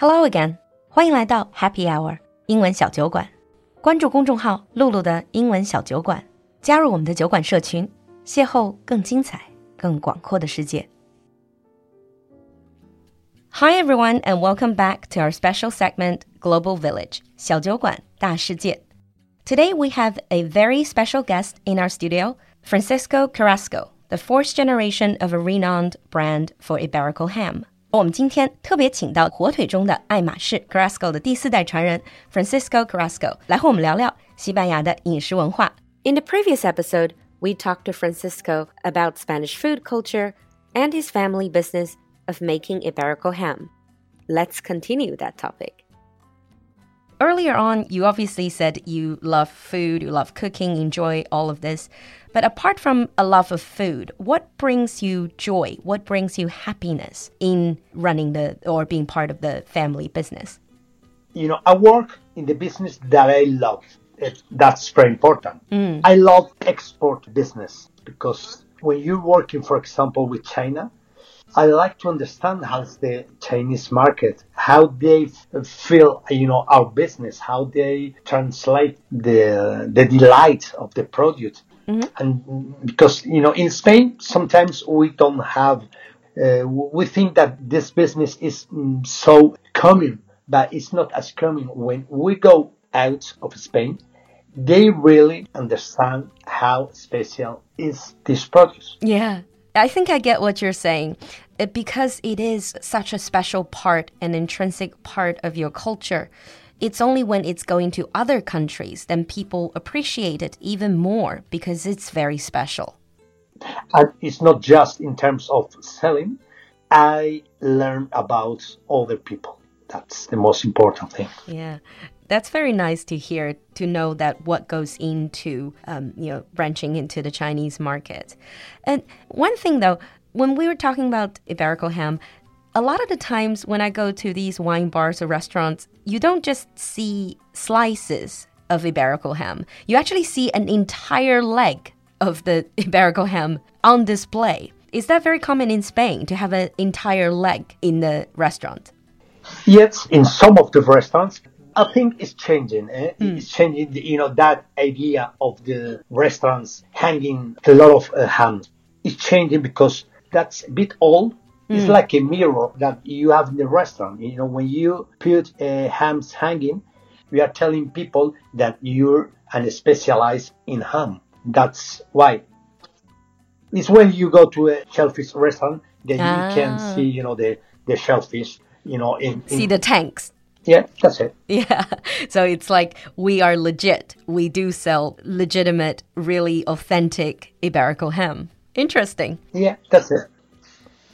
Hello again，欢迎来到 Happy Hour 英文小酒馆。关注公众号“露露的英文小酒馆”，加入我们的酒馆社群，邂逅更精彩、更广阔的世界。Hi everyone, and welcome back to our special segment Global Village 小酒馆大世界。Today we have a very special guest in our studio, Francisco Carrasco, the fourth generation of a renowned brand for Iberico ham. 我们今天特别请到火腿中的爱马仕 Carrasco 的第四代传人 Francisco Carrasco 来和我们聊聊西班牙的饮食文化。In the previous episode, we talked to Francisco about Spanish food culture and his family business of making Iberico ham. Let's continue that topic. Earlier on, you obviously said you love food, you love cooking, enjoy all of this. But apart from a love of food, what brings you joy? What brings you happiness in running the or being part of the family business? You know, I work in the business that I love. It, that's very important. Mm. I love export business because when you're working, for example, with China, I like to understand how's the Chinese market, how they feel, you know, our business, how they translate the the delight of the product, Mhm. and because you know, in Spain, sometimes we don't have. Uh, we think that this business is mm, so common, but it's not as common. When we go out of Spain, they really understand how special is this produce. Yeah. I think I get what you're saying. It, because it is such a special part, an intrinsic part of your culture. It's only when it's going to other countries then people appreciate it even more because it's very special. and it's not just in terms of selling. I learn about other people. That's the most important thing. Yeah. That's very nice to hear to know that what goes into um, you know branching into the Chinese market. And one thing though, when we were talking about Iberico ham, a lot of the times when I go to these wine bars or restaurants, you don't just see slices of Iberico ham. You actually see an entire leg of the Iberico ham on display. Is that very common in Spain to have an entire leg in the restaurant? Yes, in some of the restaurants, I think it's changing. Eh? It's changing. the- You know that idea of the restaurants hanging a lot of uh, hams. It's changing because that's a bit old. It's like a mirror that you have in the restaurant. You know, when you put uh, hams hanging, we are telling people that you're an specialized in ham. That's why. It's when you go to a shellfish restaurant that you Ah. can see, you know, the the shellfish. You know, in, in See the tanks. Yeah, that's it. Yeah. So it's like we are legit. We do sell legitimate, really authentic Iberico ham. Interesting. Yeah, that's it.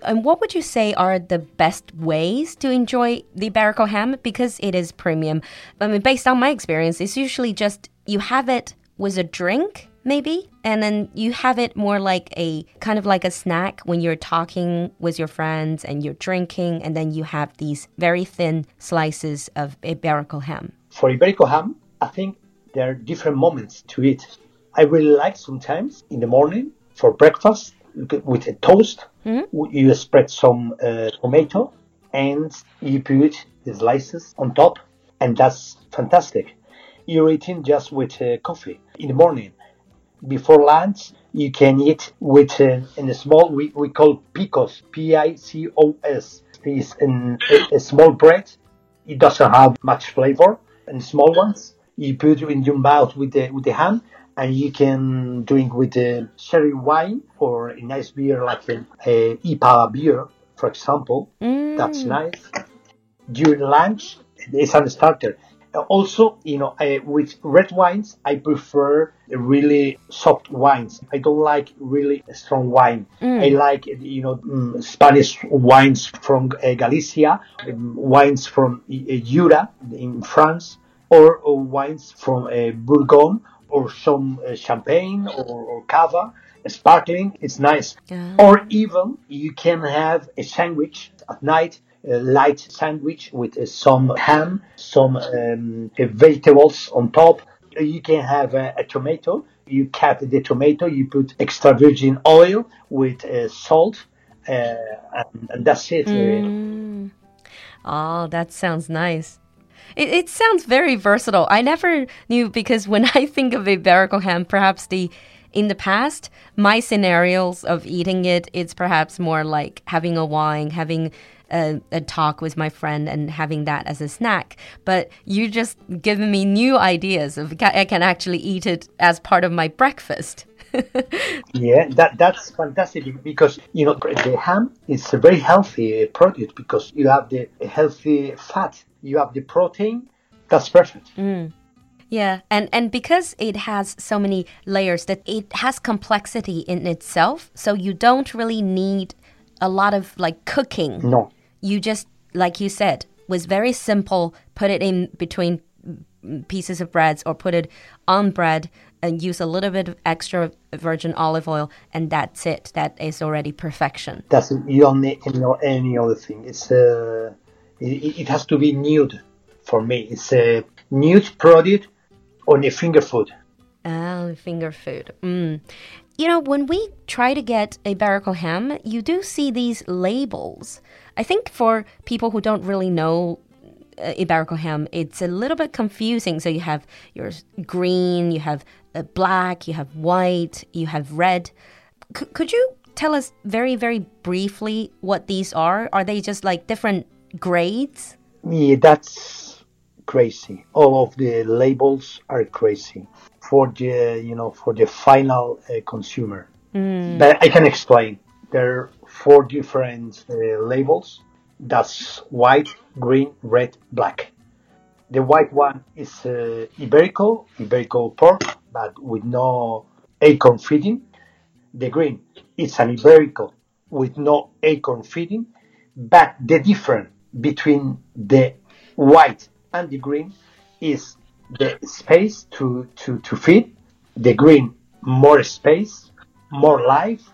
And what would you say are the best ways to enjoy the Iberico ham? Because it is premium. I mean, based on my experience, it's usually just you have it with a drink, maybe, and then you have it more like a kind of like a snack when you're talking with your friends and you're drinking, and then you have these very thin slices of Iberico ham. For Iberico ham, I think there are different moments to eat. I really like sometimes in the morning for breakfast with a toast. You spread some uh, tomato and you put the slices on top, and that's fantastic. You're eating just with uh, coffee in the morning. Before lunch, you can eat with uh, in a small we, we call picos, P-I-C-O-S. This in a, a small bread. It doesn't have much flavor. And small ones, you put it in your mouth with the with the ham, and you can drink with the sherry wine or a nice beer like a, a IPA beer, for example. That's nice. During lunch, it's a starter. Uh, Also, you know, uh, with red wines, I prefer really soft wines. I don't like really strong wine. I like, you know, mm, Spanish wines from uh, Galicia, um, wines from uh, Jura in France, or, or wines from uh, Bourgogne, or some uh, champagne or, or cava, sparkling. It's nice. Yeah. Or even you can have a sandwich at night light sandwich with uh, some ham, some um, uh, vegetables on top. You can have a, tomato. You cut the tomato. You put extra virgin oil with uh, salt, and, and that's it. Uh, Oh, that sounds nice. It, it sounds very versatile. I never knew because when I think of Iberico ham, perhaps the in the past, my scenarios of eating it, it's perhaps more like having a wine, having a, a, talk with my friend and having that as a snack. But you just given me new ideas of I can actually eat it as part of my breakfast. yeah, that that's fantastic because you know the ham is a very healthy product because you have the healthy fat, you have the protein. That's perfect. Mm. Yeah, and and because it has so many layers that it has complexity in itself, so you don't really need a lot of like cooking. No. You just like you said was very simple, put it in between pieces of breads or put it on bread and use a little bit of extra virgin olive oil, and that's it. That is already perfection. That's it. You don't need any, any other thing. It's uh, it, it has to be nude for me. It's a nude product on a finger food. Oh, finger food. Mm. You know, when we try to get a Iberico ham, you do see these labels. I think for people who don't really know uh, Iberico ham, it's a little bit confusing. So you have your green, you have uh, black, you have white, you have red. C could you tell us very, very briefly what these are? Are they just like different grades? Yeah, that's crazy. All of the labels are crazy for the you know for the final uh, consumer. Mm. But I can explain. There are four different uh, labels. That's white, green, red, black. The white one is uh, Iberico, Iberico pork, but with no acorn feeding. The green is an Iberico with no acorn feeding, but the difference between the white and the green is the space to, to, to feed. The green, more space, more life.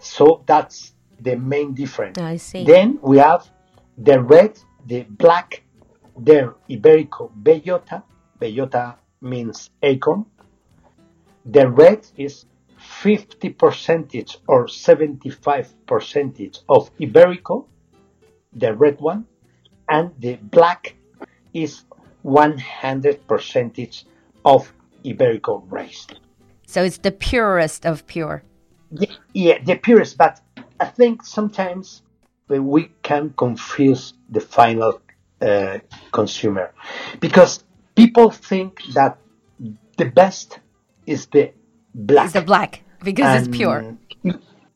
So that's the main difference. I see. Then we have the red, the black, the Iberico bellota. Bellota means acorn. The red is 50 percentage or 75 percentage of Iberico, the red one, and the black is 100 percentage of Iberico rice. So it's the purest of pure. The, yeah, the purest, but I think sometimes we can confuse the final uh, consumer because people think that the best is the black. It's the black because And, it's pure.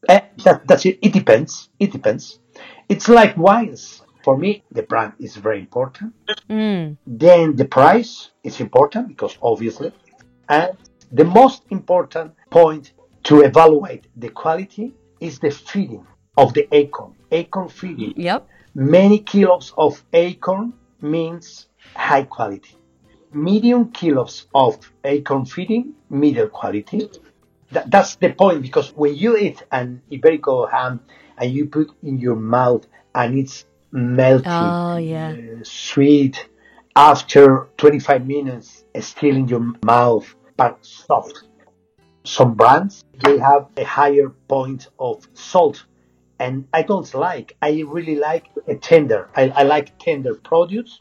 eh, that, that's it. It depends. It depends. It's like wines. For me, the brand is very important. Mm. Then the price is important because obviously, and the most important point to evaluate the quality is the feeding of the acorn. Acorn feeding Yep. many kilos of acorn means high quality. Medium kilos of acorn feeding, middle quality. That, that's the point because when you eat an Iberico ham and you put in your mouth and it's melty, Oh, yeah. uh, sweet, after 25 minutes, still in your mouth, but soft. Some brands, they have a higher point of salt and I don't like. I really like a tender. I, I like tender produce.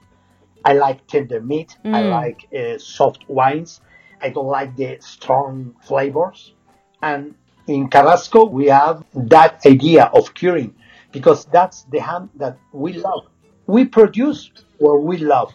I like tender meat. I Mm. like uh, soft wines. I don't like the strong flavors. And in Carrasco, we have that idea of curing because that's the ham that we love. We produce what we love.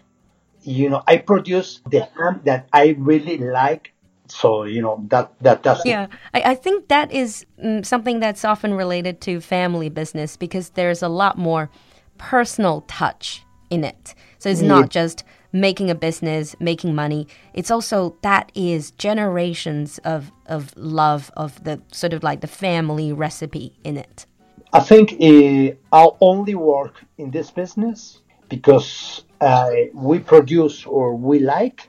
You know, I produce the ham that I really like. So you know that that that's Yeah, I, I think that is mm, something that's often related to family business because there's a lot more personal touch in it. So it's not just making a business, making money. It's also that is generations of of love of the sort of like the family recipe in it. I think uh, I'll only work in this business because uh, we produce or we like.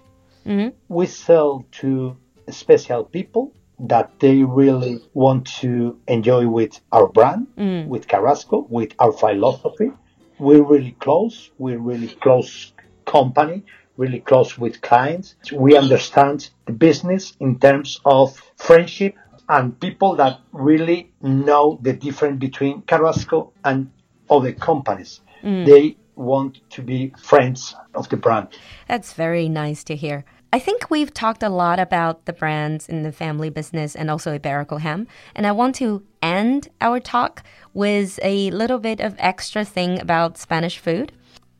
We sell to special people that they really want to enjoy with our brand, with Carrasco, with our philosophy. We're really close. We're really close company, really close with clients. We understand the business in terms of friendship and people that really know the difference between Carrasco and other companies. Mm. They want to be friends of the brand. That's very nice to hear. I think we've talked a lot about the brands in the family business and also Iberico Ham. And I want to end our talk with a little bit of extra thing about Spanish food.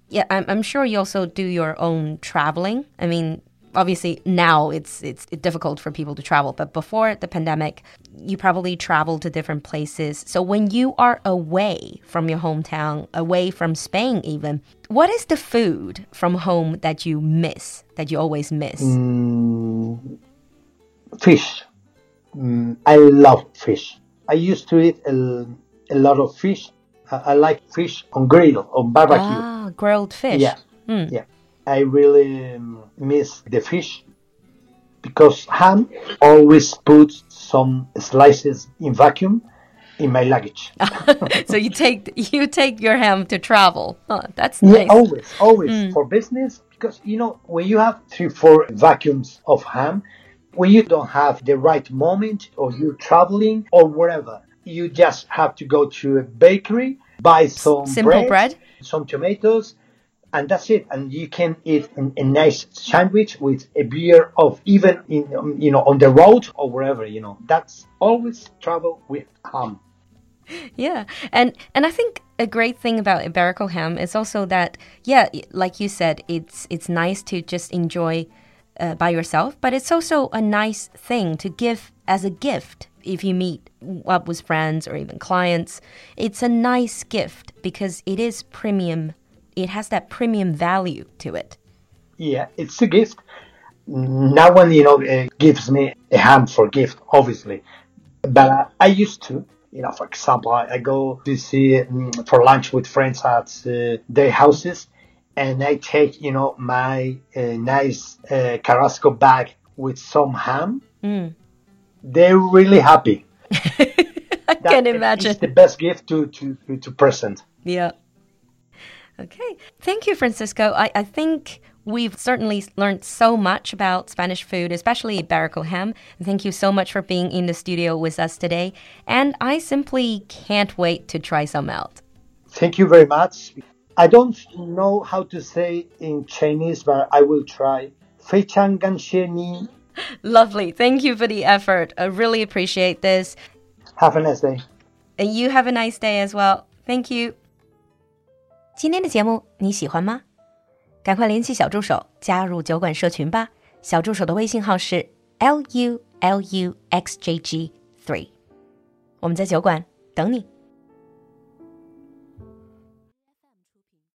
Yeah, I'm, I'm sure you also do your own traveling. I mean, obviously now it's it's difficult for people to travel, but before the pandemic, you probably traveled to different places. So when you are away from your hometown, away from Spain even, what is the food from home that you miss, that you always miss? Mm, fish. Mm, I love fish. I used to eat a, a lot of fish. I, I, like fish on grill, on barbecue. Ah, grilled fish. Yeah. Mm. Yeah. I really um, miss the fish because ham always puts some slices in vacuum in my luggage. so you take you take your ham to travel. Oh, that's nice. Yeah, always, always mm. for business because you know when you have three, four vacuums of ham, when you don't have the right moment or you're traveling or whatever, you just have to go to a bakery, buy some simple bread, bread. some tomatoes, and that's it. And you can eat a, a nice sandwich with a beer of even in um, you know on the road or wherever. You know that's always travel with ham. Yeah, and and I think a great thing about Iberico ham is also that yeah, like you said, it's it's nice to just enjoy uh, by yourself, but it's also a nice thing to give as a gift if you meet up with friends or even clients. It's a nice gift because it is premium it has that premium value to it. Yeah, it's a gift. No one, you know, uh, gives me a ham for gift, obviously. But I used to, you know, for example, I, I go to see um, for lunch with friends at uh, their houses, and I take, you know, my uh, nice uh, Carrasco bag with some ham. Mm. They're really happy. I that can imagine. It's the best gift to, to, to present. Yeah. Okay. Thank you, Francisco. I, I think We've certainly learned so much about Spanish food, especially barraco ham. Thank you so much for being in the studio with us today. And I simply can't wait to try some out. Thank you very much. I don't know how to say in Chinese, but I will try. Lovely. Thank you for the effort. I really appreciate this. Have a nice day. And you have a nice day as well. Thank you. 今天的节目你喜欢吗？赶快联系小助手加入酒馆社群吧。小助手的微信号是 l u l u x j g three，我们在酒馆等你。